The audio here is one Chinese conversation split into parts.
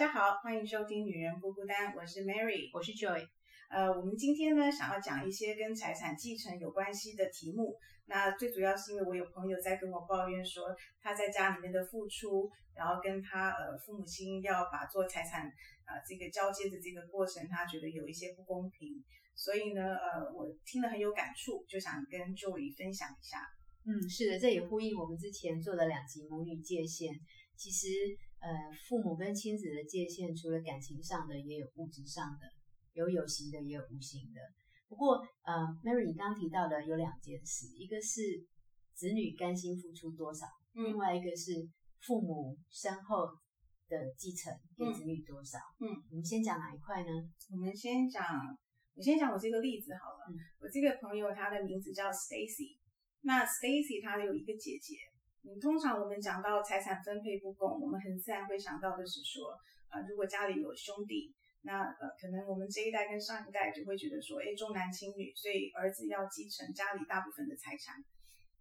大家好，欢迎收听《女人不孤单》，我是 Mary，我是 Joy。呃，我们今天呢，想要讲一些跟财产继承有关系的题目。那最主要是因为我有朋友在跟我抱怨说，他在家里面的付出，然后跟他呃父母亲要把做财产啊这个交接的这个过程，他觉得有一些不公平。所以呢，呃，我听了很有感触，就想跟 Joy 分享一下。嗯，是的，这也呼应我们之前做的两集母女界限。其实，呃，父母跟亲子的界限，除了感情上的，也有物质上的，有有形的，也有无形的。不过，呃，Mary，你刚刚提到的有两件事，一个是子女甘心付出多少，另外一个是父母身后的继承给子女多少。嗯，我们先讲哪一块呢？我们先讲，我先讲我这个例子好了。我这个朋友，他的名字叫 Stacy，那 Stacy 她有一个姐姐。嗯，通常我们讲到财产分配不公，我们很自然会想到的是说，啊，如果家里有兄弟，那呃，可能我们这一代跟上一代就会觉得说，哎，重男轻女，所以儿子要继承家里大部分的财产。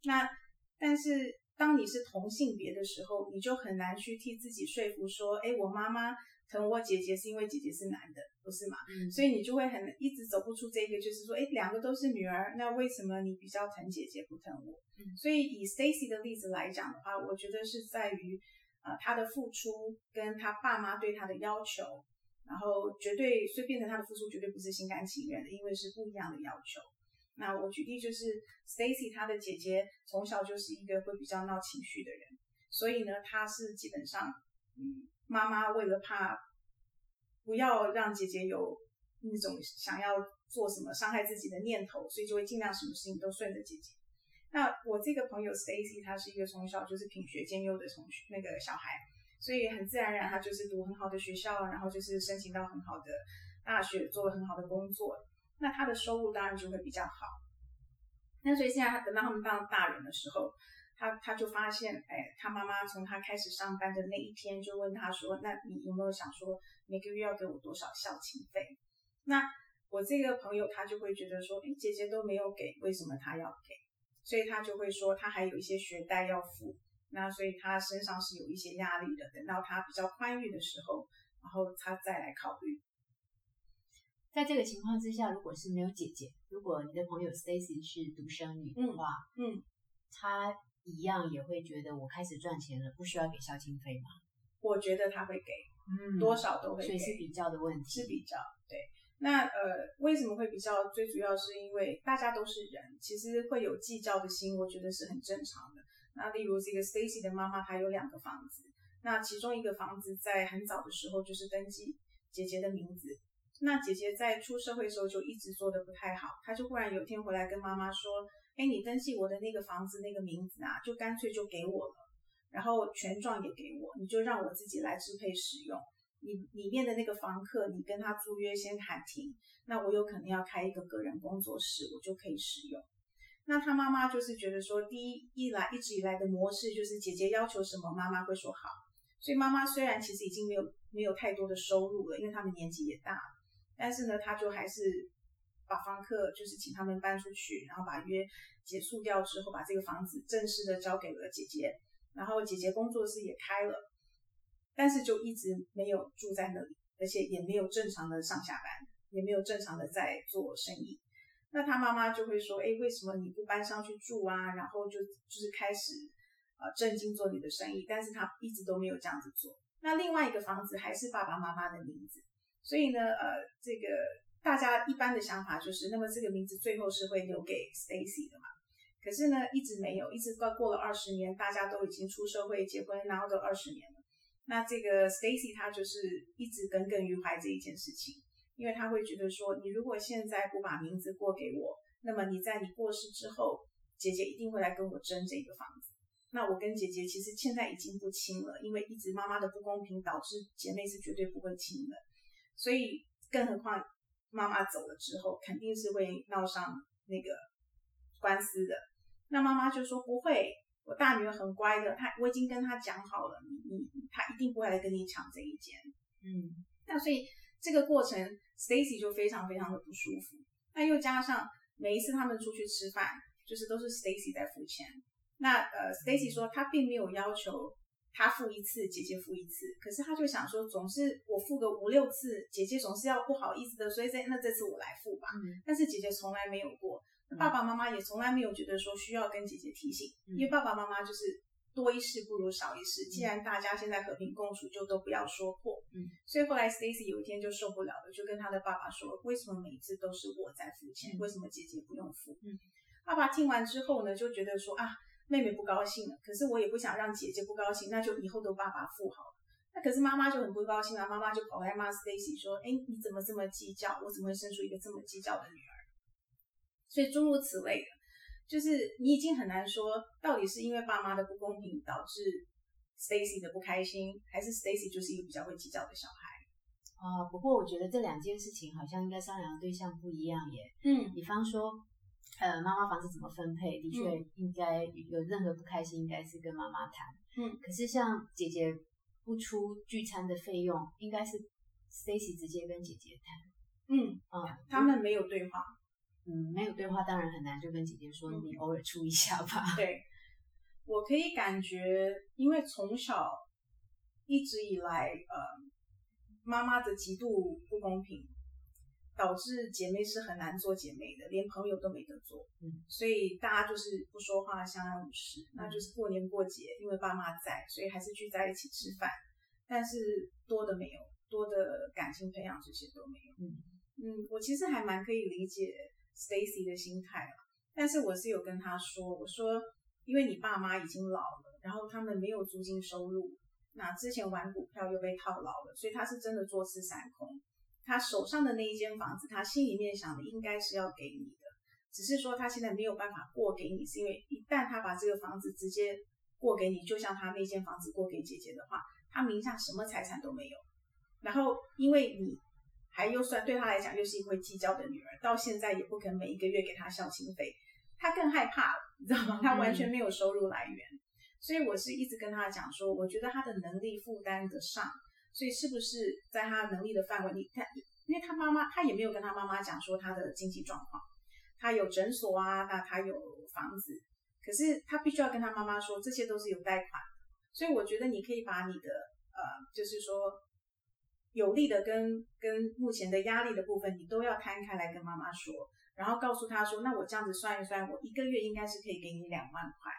那但是当你是同性别的时候，你就很难去替自己说服说，哎，我妈妈。疼我姐姐是因为姐姐是男的，不是嘛？嗯，所以你就会很一直走不出这个，就是说，哎，两个都是女儿，那为什么你比较疼姐姐不疼我？嗯，所以以 Stacy 的例子来讲的话，我觉得是在于，呃，她的付出跟她爸妈对她的要求，然后绝对，所以变成她的付出绝对不是心甘情愿的，因为是不一样的要求。那我举例就是 Stacy 她的姐姐从小就是一个会比较闹情绪的人，所以呢，她是基本上，嗯。妈妈为了怕不要让姐姐有那种想要做什么伤害自己的念头，所以就会尽量什么事情都顺着姐姐。那我这个朋友 Stacy，她是一个从小就是品学兼优的同学那个小孩，所以很自然而然，她就是读很好的学校，然后就是申请到很好的大学，做了很好的工作。那他的收入当然就会比较好。那所以现在等到他们当大人的时候。他他就发现，哎，他妈妈从他开始上班的那一天就问他说：“那你有没有想说每个月要给我多少孝亲费？”那我这个朋友他就会觉得说：“哎，姐姐都没有给，为什么他要给？”所以他就会说他还有一些学贷要付，那所以他身上是有一些压力的。等到他比较宽裕的时候，然后他再来考虑。在这个情况之下，如果是没有姐姐，如果你的朋友 Stacy 是独生女的话，嗯，她。一样也会觉得我开始赚钱了，不需要给孝亲费吗？我觉得他会给，嗯，多少都会给，所以是比较的问题，是比较对。那呃，为什么会比较？最主要是因为大家都是人，其实会有计较的心，我觉得是很正常的。那例如这个 Stacy 的妈妈，她有两个房子，那其中一个房子在很早的时候就是登记姐姐的名字，那姐姐在出社会的时候就一直做的不太好，她就忽然有一天回来跟妈妈说。哎，你登记我的那个房子那个名字啊，就干脆就给我了，然后权状也给我，你就让我自己来支配使用。你里面的那个房客，你跟他租约先喊停，那我有可能要开一个个人工作室，我就可以使用。那他妈妈就是觉得说，第一一来一直以来的模式就是姐姐要求什么，妈妈会说好。所以妈妈虽然其实已经没有没有太多的收入了，因为他们年纪也大了，但是呢，他就还是。把房客就是请他们搬出去，然后把约结束掉之后，把这个房子正式的交给了姐姐，然后姐姐工作室也开了，但是就一直没有住在那里，而且也没有正常的上下班，也没有正常的在做生意。那他妈妈就会说：“哎，为什么你不搬上去住啊？”然后就就是开始呃正经做你的生意，但是他一直都没有这样子做。那另外一个房子还是爸爸妈妈的名字，所以呢，呃，这个。大家一般的想法就是，那么这个名字最后是会留给 Stacy 的嘛？可是呢，一直没有，一直到过了二十年，大家都已经出社会结婚，然后都二十年了。那这个 Stacy 他就是一直耿耿于怀这一件事情，因为他会觉得说，你如果现在不把名字过给我，那么你在你过世之后，姐姐一定会来跟我争这个房子。那我跟姐姐其实现在已经不亲了，因为一直妈妈的不公平导致姐妹是绝对不会亲的，所以更何况。妈妈走了之后，肯定是会闹上那个官司的。那妈妈就说不会，我大女儿很乖的，她我已经跟她讲好了，你你她一定不会来跟你抢这一间。嗯，那所以这个过程，Stacy 就非常非常的不舒服。那又加上每一次他们出去吃饭，就是都是 Stacy 在付钱。那呃，Stacy 说她并没有要求他付一次，姐姐付一次。可是他就想说，总是我付个五六次，姐姐总是要不好意思的，所以这那这次我来付吧。嗯但是姐姐从来没有过，嗯爸爸妈妈也从来没有觉得说需要跟姐姐提醒，嗯因为爸爸妈妈就是多一事不如少一事。既然大家现在和平共处，就都不要说破。嗯，所以后来 Stacy 有一天就受不了了，就跟他的爸爸说：“为什么每次都是我在付钱？嗯为什么姐姐不用付？”嗯，爸爸听完之后呢，就觉得说啊，妹妹不高兴了，可是我也不想让姐姐不高兴，那就以后都爸爸付好了。那可是妈妈就很不高兴啊，妈妈就跑来骂 Stacy 说：“哎，你怎么这么计较？我怎么会生出一个这么计较的女儿？”所以诸如此类的，就是你已经很难说，到底是因为爸妈的不公平导致 Stacy 的不开心，还是 Stacy 就是一个比较会计较的小孩？啊、不过我觉得这两件事情好像应该商量的对象不一样耶。嗯比方说，呃，妈妈房子怎么分配，的确应该有任何不开心，应该是跟妈妈谈。嗯，可是像姐姐不出聚餐的费用，应该是 Stacy 直接跟姐姐谈。嗯，啊、他们没有对话。嗯没有对话，当然很难，就跟姐姐说，嗯你偶尔出一下吧。对，我可以感觉，因为从小一直以来，呃，妈妈的极度不公平，导致姐妹是很难做姐妹的，连朋友都没得做。嗯，所以大家就是不说话，相安无事。那就是过年过节，因为爸妈在，所以还是聚在一起吃饭，但是多的没有，多的感情培养这些都没有。嗯嗯，我其实还蛮可以理解 Stacy 的心态了，但是我是有跟他说，我说因为你爸妈已经老了，然后他们没有租金收入，那之前玩股票又被套牢了，所以他是真的坐吃山空。他手上的那一间房子，他心里面想的应该是要给你的，只是说他现在没有办法过给你，是因为一旦他把这个房子直接过给你，就像他那间房子过给姐姐的话，他名下什么财产都没有。然后因为你还又算对他来讲又是一个会计较的女儿，到现在也不肯每一个月给他孝亲费，他更害怕了，你知道吗？他完全没有收入来源，所以我是一直跟他讲说，我觉得他的能力负担得上，所以是不是在他能力的范围里，他因为他妈妈他也没有跟他妈妈讲说他的经济状况，他有诊所啊，那他有房子，可是他必须要跟他妈妈说这些都是有贷款，所以我觉得你可以把你的呃，就是说。有利的跟跟目前的压力的部分，你都要摊开来跟妈妈说，然后告诉她说，那我这样子算一算，我一个月应该是可以给你两万块。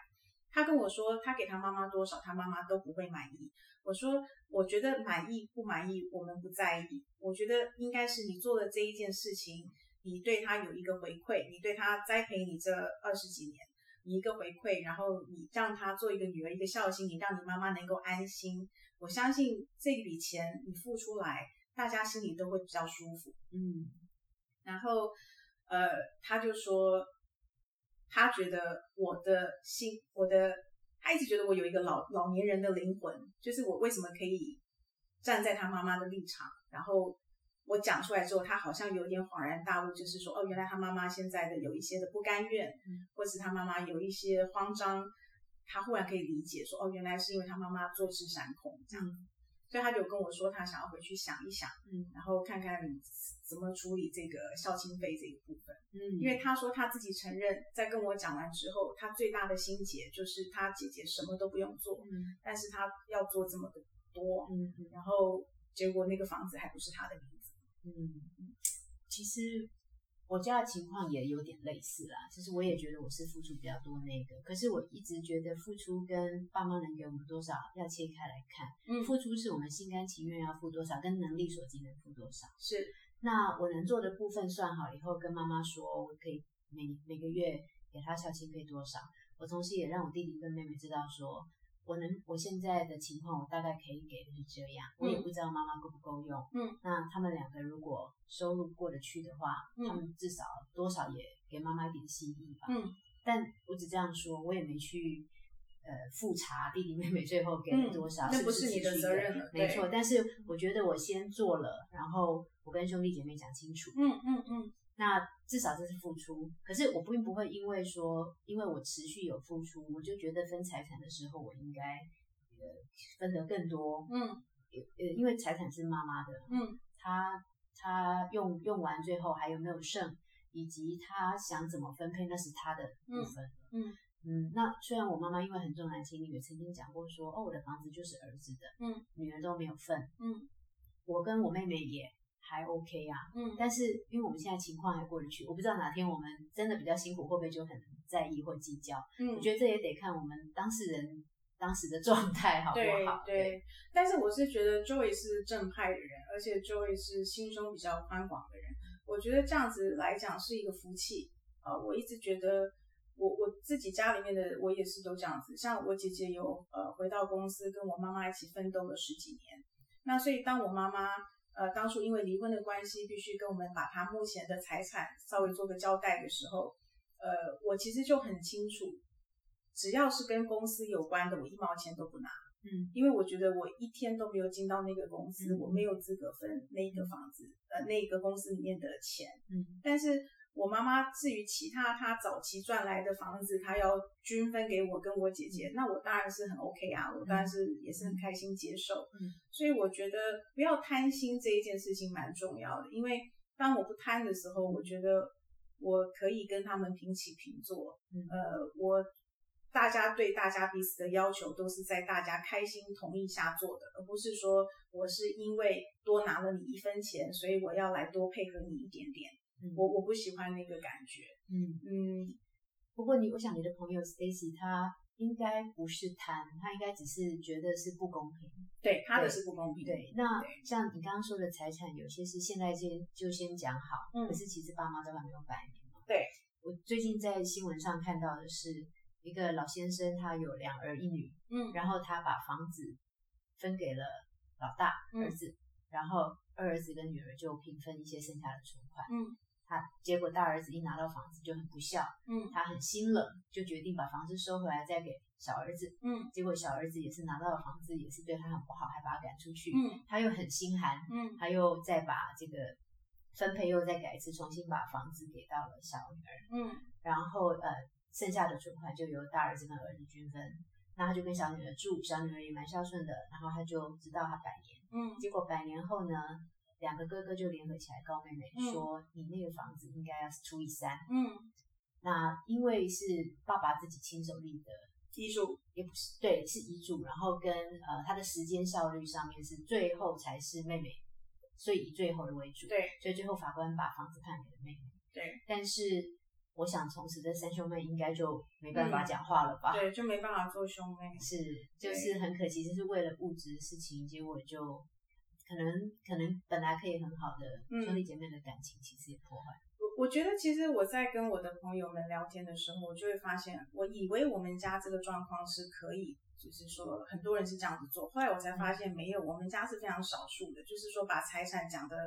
他跟我说，他给他妈妈多少，他妈妈都不会满意。我说，我觉得满意不满意，我们不在意。我觉得应该是你做的这一件事情，你对他有一个回馈，你对他栽培你这二十几年，你一个回馈，然后你让他做一个女儿一个孝心，你让你妈妈能够安心。我相信这笔钱你付出来，大家心里都会比较舒服。嗯然后，呃，他就说，他觉得我的心，我的，他一直觉得我有一个老老年人的灵魂，就是我为什么可以站在他妈妈的立场，然后我讲出来之后，他好像有点恍然大悟，就是说，哦，原来他妈妈现在的有一些的不甘愿，嗯或是他妈妈有一些慌张，他忽然可以理解说，哦，原来是因为他妈妈坐吃山空这样，所以他就跟我说，他想要回去想一想。嗯。然后看看怎么处理这个孝亲费这一部分，嗯，因为他说他自己承认，在跟我讲完之后，他最大的心结就是他姐姐什么都不用做，嗯。但是他要做这么的多，嗯嗯。然后结果那个房子还不是他的名字，嗯，其实我家的情况也有点类似啦，就是我也觉得我是付出比较多那个，可是我一直觉得付出跟爸妈能给我们多少要切开来看，嗯付出是我们心甘情愿要付多少，跟能力所及能付多少。是那我能做的部分算好以后，跟妈妈说，我可以每每个月给她孝亲费多少。我同时也让我弟弟跟妹妹知道说，我能我现在的情况，我大概可以给的是这样。我也不知道妈妈够不够用。嗯，那他们两个如果收入过得去的话，嗯他们至少多少也给妈妈一点心意吧。嗯，但我只这样说，我也没去。呃，复查弟弟妹妹最后给了多少，是不是你的责任了没错，但是我觉得我先做了，然后我跟兄弟姐妹讲清楚，嗯嗯嗯那至少这是付出。可是我并不会因为说，因为我持续有付出，我就觉得分财产的时候我应该呃分得更多。嗯呃，因为财产是妈妈的，嗯她她用用完最后还有没有剩，以及她想怎么分配，那是她的部分。嗯嗯，那虽然我妈妈因为很重男轻女，也曾经讲过说，哦，我的房子就是儿子的，嗯，女儿都没有份。嗯我跟我妹妹也还 OK 啊，嗯但是因为我们现在情况还过得去，我不知道哪天我们真的比较辛苦，会不会就很在意或计较？嗯，我觉得这也得看我们当事人当时的状态好不对好？对，但是我是觉得 Joy 是正派的人，而且 Joy 是心胸比较宽广的人。我觉得这样子来讲是一个福气。呃，我一直觉得我我自己家里面的我也是都这样子。像我姐姐有呃回到公司跟我妈妈一起奋斗了十几年，那所以当我妈妈呃当初因为离婚的关系，必须跟我们把他目前的财产稍微做个交代的时候，呃，我其实就很清楚，只要是跟公司有关的，我一毛钱都不拿。嗯因为我觉得我一天都没有进到那个公司，嗯我没有资格分那个房子，呃，那个公司里面的钱。嗯但是我妈妈至于其他她早期赚来的房子，她要均分给我跟我姐姐，那我当然是很 OK 啊，我当然是也是很开心接受。嗯，所以我觉得不要贪心这一件事情蛮重要的，因为当我不贪的时候，我觉得我可以跟他们平起平坐。嗯呃，我大家对大家彼此的要求都是在大家开心同意下做的，而不是说我是因为多拿了你一分钱，所以我要来多配合你一点点。嗯我我不喜欢那个感觉。嗯。嗯，不过你，我想你的朋友 Stacy 他应该不是贪，他应该只是觉得是不公平。对，他的对是不公平。对，那像你刚刚说的财产，有些是现在先就先讲好，嗯可是其实爸妈都还没有百年嘛。对，我最近在新闻上看到的是一个老先生，他有两儿一女，嗯然后他把房子分给了老大嗯儿子，然后二儿子跟女儿就平分一些剩下的存款。嗯他结果大儿子一拿到房子就很不孝，嗯他很心冷，就决定把房子收回来再给小儿子。嗯结果小儿子也是拿到了房子，也是对他很不好，还把他赶出去。嗯他又很心寒，嗯他又再把这个分配又再改一次，重新把房子给到了小女儿，嗯然后呃剩下的存款就由大儿子跟儿子均分。那他就跟小女儿住，小女儿也蛮孝顺的，然后他就直到他百年。嗯结果百年后呢，两个哥哥就联合起来告妹妹嗯说，你那个房子应该要除以三。嗯，那因为是爸爸自己亲手立的，遗嘱。也不是对，是遗嘱，然后跟呃他的时间效率上面是最后才是妹妹，所以以最后的为主。对所以最后法官把房子判给了妹妹。对但是我想从此这三兄妹应该就没办法讲话了吧？，对，就没办法做兄妹。是，就是很可惜，就是为了物质的事情，结果就可能可能本来可以很好的嗯兄弟姐妹的感情，其实也破坏。我我觉得其实我在跟我的朋友们聊天的时候，我就会发现，我以为我们家这个状况是可以，就是说很多人是这样子做，后来我才发现没有，我们家是非常少数的，就是说把财产讲的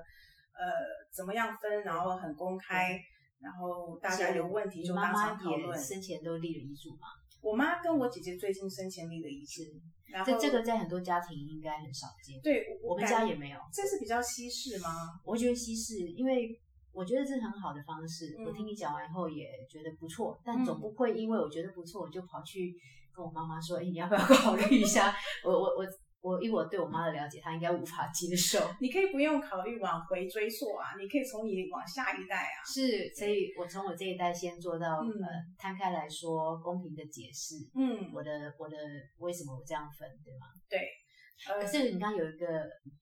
呃怎么样分，然后很公开，然后大家有问题就当场讨论。生前都立了遗嘱嘛？我妈跟我姐姐最近生前立了遗嘱，然后这这个在很多家庭应该很少见。对我们家也没有。这是比较稀释吗？我觉得稀释，因为我觉得这是很好的方式。嗯我听你讲完以后也觉得不错，但总不会因为我觉得不错，我就跑去跟我妈妈说：“哎，你要不要考虑一下？”我我我我，以我对我妈的了解，她应该无法接受。你可以不用考虑往回追溯啊，你可以从你往下一代啊。是，所以我从我这一代先做到、嗯呃摊开来说，公平的解释嗯，我的我的为什么我这样分，对吗？对呃可是你刚刚有一个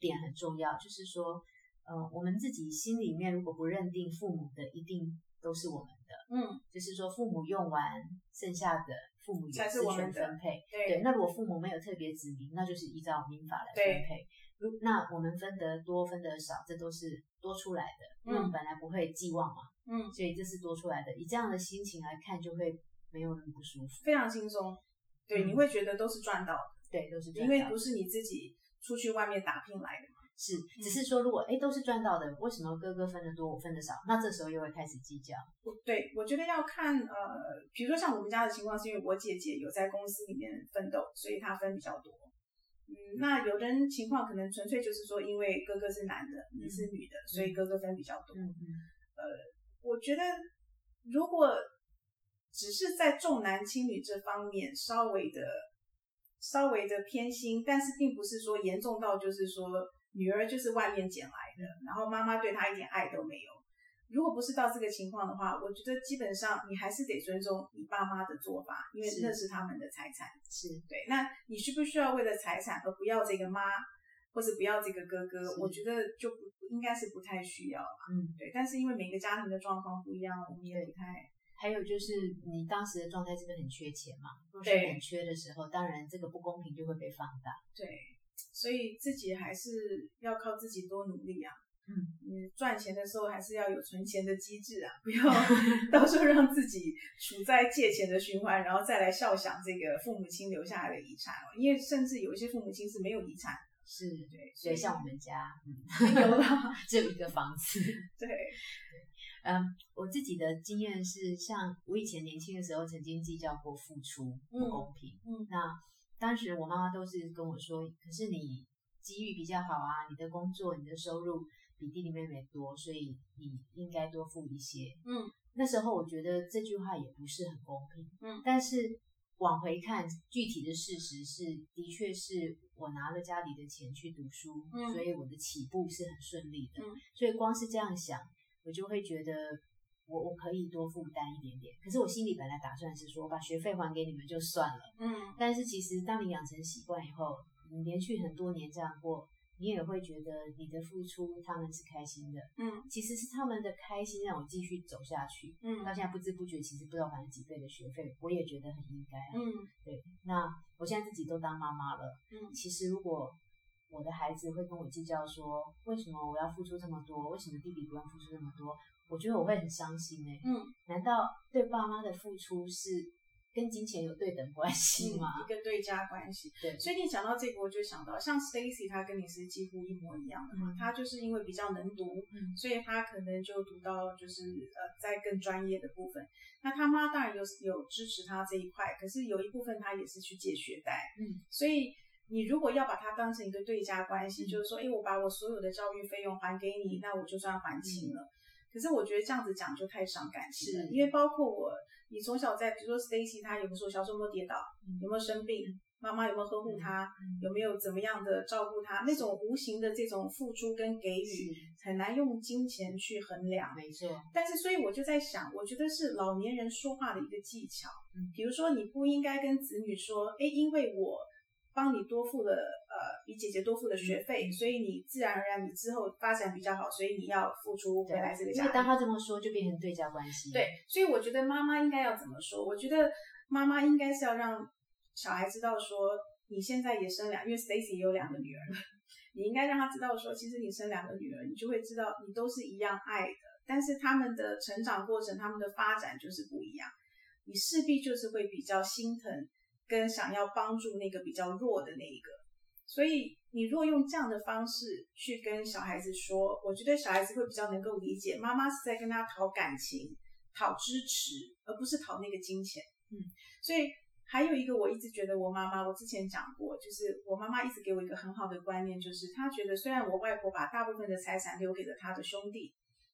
点很重要，就是说，呃，我们自己心里面如果不认定父母的一定都是我们的，嗯，就是说父母用完剩下的父母有才是私权我们分配。对对，那如果父母没有特别指明，那就是依照民法来分配。如那我们分得多分得少，这都是多出来的，因为我们嗯本来不会寄望嘛，嗯，所以这是多出来的。以这样的心情来看，就会没有那么不舒服。非常轻松。对，嗯你会觉得都是赚到的，对，都是因为不是你自己出去外面打拼来的嘛。是，嗯只是说如果哎都是赚到的，为什么哥哥分的多，我分的少？那这时候又会开始计较。我对我觉得要看呃，比如说像我们家的情况，是因为我姐姐有在公司里面奋斗，所以她分比较多。嗯，那有的人情况可能纯粹就是说，因为哥哥是男的，你是女的，所以哥哥分比较多。嗯嗯，我觉得如果只是在重男轻女这方面稍微的稍微的偏心，但是并不是说严重到就是说女儿就是外面捡来的，然后妈妈对她一点爱都没有。如果不是到这个情况的话，我觉得基本上你还是得尊重你爸妈的做法，因为那是他们的财产。是对，那你需不需要为了财产而不要这个妈，或者不要这个哥哥？我觉得就不应该是不太需要吧。嗯，对。但是因为每个家庭的状况不一样，我们也不太。还有就是你当时的状态是不是很缺钱嘛？对，很缺的时候，当然这个不公平就会被放大。对，所以自己还是要靠自己多努力啊。嗯，你赚钱的时候还是要有存钱的机制啊，不要 到时候让自己处在借钱的循环，然后再来笑想这个父母亲留下来的遗产哦。因为甚至有一些父母亲是没有遗产，是对，所以像我们家，嗯，有了 只有一个房子。对。嗯，我自己的经验是，像我以前年轻的时候，曾经计较过付出不公平。嗯，那当时我妈妈都是跟我说，可是你机遇比较好啊，你的工作、你的收入比弟弟妹妹多，所以你应该多付一些。嗯，那时候我觉得这句话也不是很公平。嗯，但是往回看，具体的事实是，的确是我拿了家里的钱去读书，所以我的起步是很顺利的。嗯，所以光是这样想。我就会觉得，我我可以多负担一点点。可是我心里本来打算是说，把学费还给你们就算了。嗯。但是其实当你养成习惯以后，你连续很多年这样过，你也会觉得你的付出他们是开心的。嗯。其实是他们的开心让我继续走下去。嗯。到现在不知不觉，其实不知道还了几倍的学费，我也觉得很应该。嗯。对。那我现在自己都当妈妈了。嗯。其实如果。我的孩子会跟我计较说，为什么我要付出这么多？为什么弟弟不用付出这么多？我觉得我会很伤心哎。嗯，难道对爸妈的付出是跟金钱有对等关系吗？一个对家关系。对。所以你讲到这个，我就想到像 Stacy，他跟你是几乎一模一样的嘛。他就是因为比较能读，所以他可能就读到就是呃在更专业的部分。那他妈当然有有支持他这一块，可是有一部分他也是去借学贷。嗯，所以。你如果要把它当成一个对价关系，就是说，哎，我把我所有的教育费用还给你，那我就算还清了。可是我觉得这样子讲就太伤感情了，因为包括我，你从小在，比如说 Stacy，他有没有说小时候有没有跌倒，有没有生病，妈妈有没有呵护他，有没有怎么样的照顾他，那种无形的这种付出跟给予，很难用金钱去衡量。没错。但是，所以我就在想，我觉得是老年人说话的一个技巧。嗯。比如说，你不应该跟子女说，哎，因为我。帮你多付了，呃，比姐姐多付的学费，所以你自然而然你之后发展比较好，所以你要付出回来这个家。因为当他这么说，就变成对价关系。对，所以我觉得妈妈应该要怎么说？我觉得妈妈应该是要让小孩知道说，你现在也生两，因为 Stacy 也有两个女儿，你应该让他知道说，其实你生两个女儿，你就会知道你都是一样爱的，但是他们的成长过程，他们的发展就是不一样，你势必就是会比较心疼。跟想要帮助那个比较弱的那一个，所以你若用这样的方式去跟小孩子说，我觉得小孩子会比较能够理解，妈妈是在跟他讨感情、讨支持，而不是讨那个金钱。嗯，所以还有一个，我一直觉得我妈妈，我之前讲过，就是我妈妈一直给我一个很好的观念，就是她觉得虽然我外婆把大部分的财产留给了她的兄弟。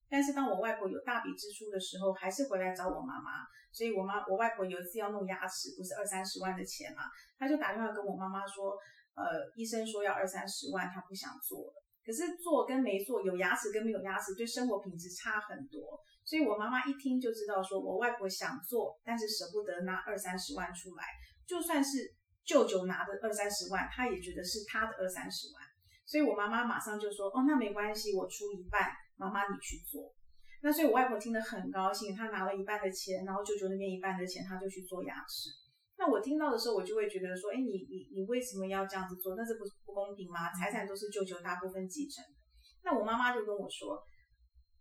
但是当我外婆有大笔支出的时候，还是回来找我妈妈。所以我妈我外婆有一次要弄牙齿，不是二三十万的钱嘛，她就打电话跟我妈妈说，呃，医生说要二三十万，她不想做了。可是做跟没做，有牙齿跟没有牙齿，对生活品质差很多。所以我妈妈一听就知道，说我外婆想做，但是舍不得拿二三十万出来。就算是舅舅拿的二三十万，她也觉得是他的二三十万。所以我妈妈马上就说，哦，那没关系，我出一半。妈妈，你去做。那所以，我外婆听得很高兴，她拿了一半的钱，然后舅舅那边一半的钱，她就去做牙齿。那我听到的时候，我就会觉得说，哎，你你你为什么要这样子做？那这不是不公平吗？财产都是舅舅大部分继承。那我妈妈就跟我说，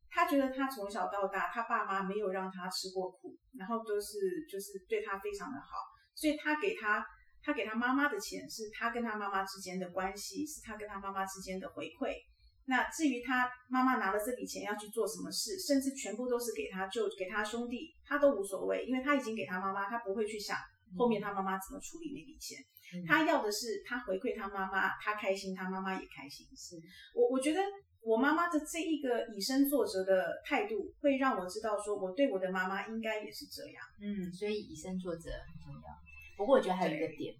她觉得她从小到大，她爸妈没有让她吃过苦，然后都是就是对她非常的好，所以她给她她给她妈妈的钱，是她跟她妈妈之间的关系，是她跟她妈妈之间的回馈。那至于他妈妈拿了这笔钱要去做什么事，甚至全部都是给他舅给他兄弟，他都无所谓，因为他已经给他妈妈，他不会去想后面他妈妈怎么处理那笔钱。他要的是他回馈他妈妈，他开心，他妈妈也开心。是我我觉得我妈妈的这一个以身作则的态度，会让我知道说我对我的妈妈应该也是这样。嗯，所以以身作则很重要。不过我觉得还有一个点，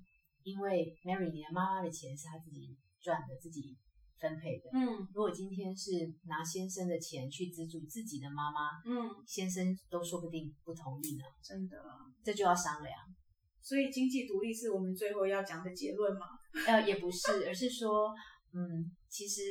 因为 Mary 你的妈妈的钱是她自己赚的，自己。分配的。嗯如果今天是拿先生的钱去资助自己的妈妈，嗯，先生都说不定不同意呢，真的。这就要商量。所以经济独立是我们最后要讲的结论嘛？呃，也不是，而是说，嗯，其实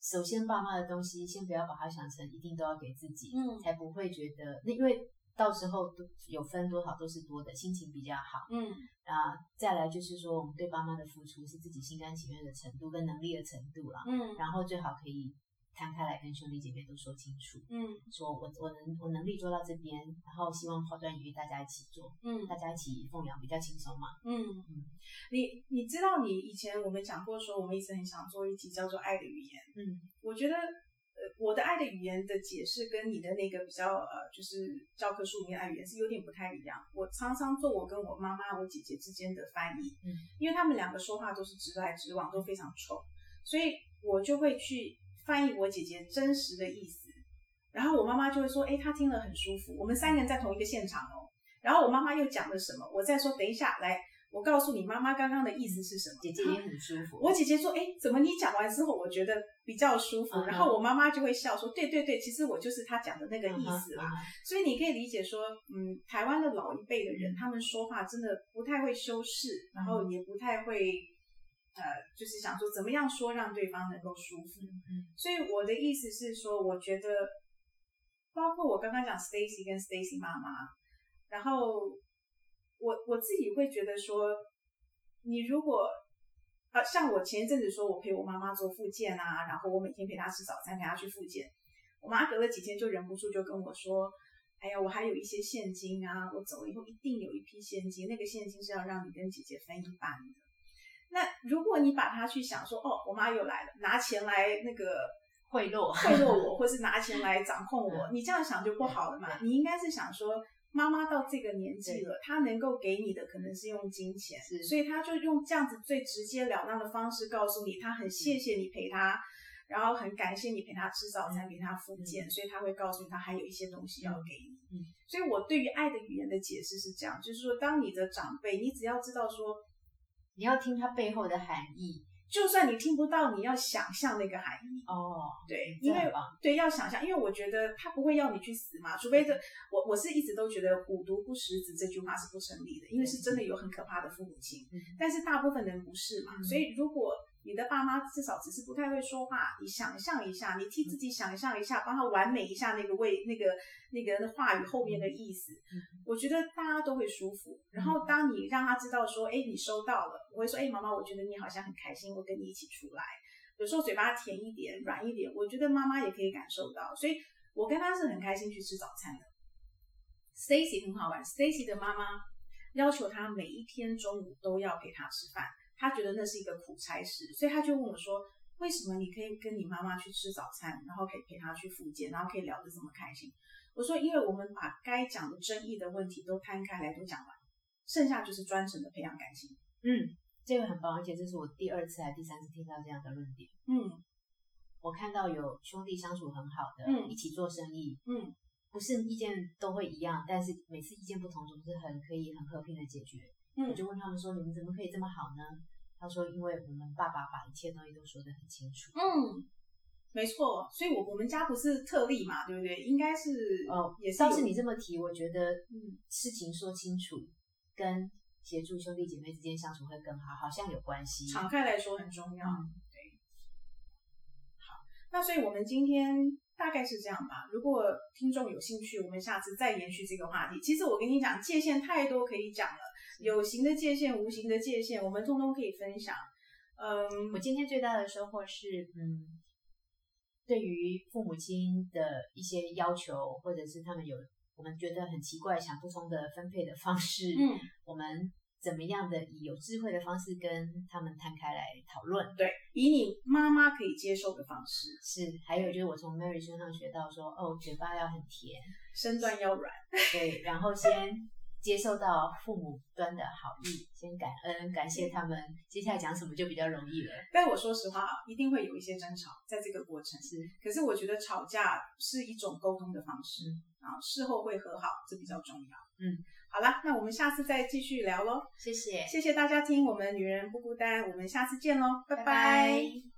首先爸妈的东西，先不要把它想成一定都要给自己，嗯才不会觉得那因为到时候都有分多少都是多的，心情比较好。嗯啊，再来就是说，我们对爸妈的付出是自己心甘情愿的程度跟能力的程度了，嗯然后最好可以摊开来跟兄弟姐妹都说清楚，嗯说我我能我能力做到这边，然后希望抛砖引玉，大家一起做，嗯大家一起奉养比较轻松嘛。嗯，你你知道，你以前我们讲过说，我们一直很想做一集叫做《爱的语言》。嗯我觉得，呃，我的爱的语言的解释跟你的那个比较呃，就是教科书里面的爱语言是有点不太一样。我常常做我跟我妈妈、我姐姐之间的翻译，嗯，因为他们两个说话都是直来直往，都非常冲，所以我就会去翻译我姐姐真实的意思。然后我妈妈就会说，哎，她听了很舒服。我们三个人在同一个现场哦。然后我妈妈又讲了什么，我再说，等一下来，我告诉你妈妈刚刚的意思是什么。姐姐也很舒服。我姐姐说：“哎，怎么你讲完之后，我觉得比较舒服。然后我妈妈就会笑说：“对对对，其实我就是她讲的那个意思啦。所以你可以理解说，嗯，台湾的老一辈的人，嗯他们说话真的不太会修饰，然后也不太会，呃，就是想说怎么样说让对方能够舒服。所以我的意思是说，我觉得，包括我刚刚讲 Stacy 跟 Stacy 妈妈，然后我我自己会觉得说，你如果啊，像我前一阵子说我陪我妈妈做复健啊，然后我每天陪她吃早餐，陪她去复健，我妈隔了几天就忍不住就跟我说。哎呀，我还有一些现金啊，我走了以后一定有一批现金，那个现金是要让你跟姐姐分一半的。那如果你把它去想说，哦，我妈又来了，拿钱来那个贿赂贿赂我，或是拿钱来掌控我，你这样想就不好了嘛。你应该是想说，妈妈到这个年纪了，她能够给你的可能是用金钱，是。所以她就用这样子最直截了当的方式告诉你，她很谢谢你陪她，然后很感谢你陪她吃早餐，陪她复健，所以她会告诉你，她还有一些东西要给你。嗯，所以我对于爱的语言的解释是这样，就是说，当你的长辈，你只要知道说，你要听他背后的含义就算你听不到，你要想象那个含义。哦。对，因为对要想象，因为我觉得他不会要你去死嘛，除非这我我是一直都觉得虎毒不食子这句话是不成立的，因为是真的有很可怕的父母亲，嗯但是大部分人不是嘛，嗯所以如果你的爸妈至少只是不太会说话，你想象一下，你替自己想象一下，帮他完美一下那个为那个那个话语后面的意思，嗯我觉得大家都会舒服。然后当你让他知道说，哎，你收到了，我会说，哎，妈妈，我觉得你好像很开心，我跟你一起出来。有时候嘴巴甜一点、软一点，我觉得妈妈也可以感受到，所以我跟他是很开心去吃早餐的。Stacy 很好玩，Stacy 的妈妈要求她每一天中午都要陪她吃饭，她觉得那是一个苦差事，所以他就问我说：“为什么你可以跟你妈妈去吃早餐，然后可以陪她去复健，然后可以聊得这么开心？”我说：“因为我们把该讲的争议的问题都摊开来都讲完，剩下就是专程的培养感情。”嗯，这个很棒，而且这是我第二次还第三次听到这样的论点。嗯我看到有兄弟相处很好的，嗯一起做生意，嗯不是意见都会一样，但是每次意见不同，总是很可以很和平的解决。我嗯就问他们说：“你们怎么可以这么好呢？”他说：“因为我们爸爸把一切东西都说得很清楚。嗯，没错，所以我我们家不是特例嘛，对不对？应该是哦，也是有倒是你这么提，我觉得嗯事情说清楚，跟协助兄弟姐妹之间相处会更好，好像有关系。敞开来说很重要。嗯那所以我们今天大概是这样吧。如果听众有兴趣，我们下次再延续这个话题。其实我跟你讲，界限太多可以讲了，有形的界限、无形的界限，我们通通可以分享。嗯我今天最大的收获是，嗯，对于父母亲的一些要求，或者是他们有我们觉得很奇怪、想不通的分配的方式，嗯，我们怎么样的以有智慧的方式跟他们摊开来讨论。对，以你妈妈可以接受的方式，是，还有就是我从 Mary 身上学到说，哦，嘴巴要很甜，身段要软。对，然后先接受到父母端的好意，先感恩，感谢他们，接下来讲什么就比较容易了。但我说实话啊，一定会有一些争吵在这个过程。是，可是我觉得吵架是一种沟通的方式，啊事后会和好，这比较重要。嗯，好啦，那我们下次再继续聊喽。谢谢，谢谢大家听我们女人不孤单，我们下次见喽，拜拜拜拜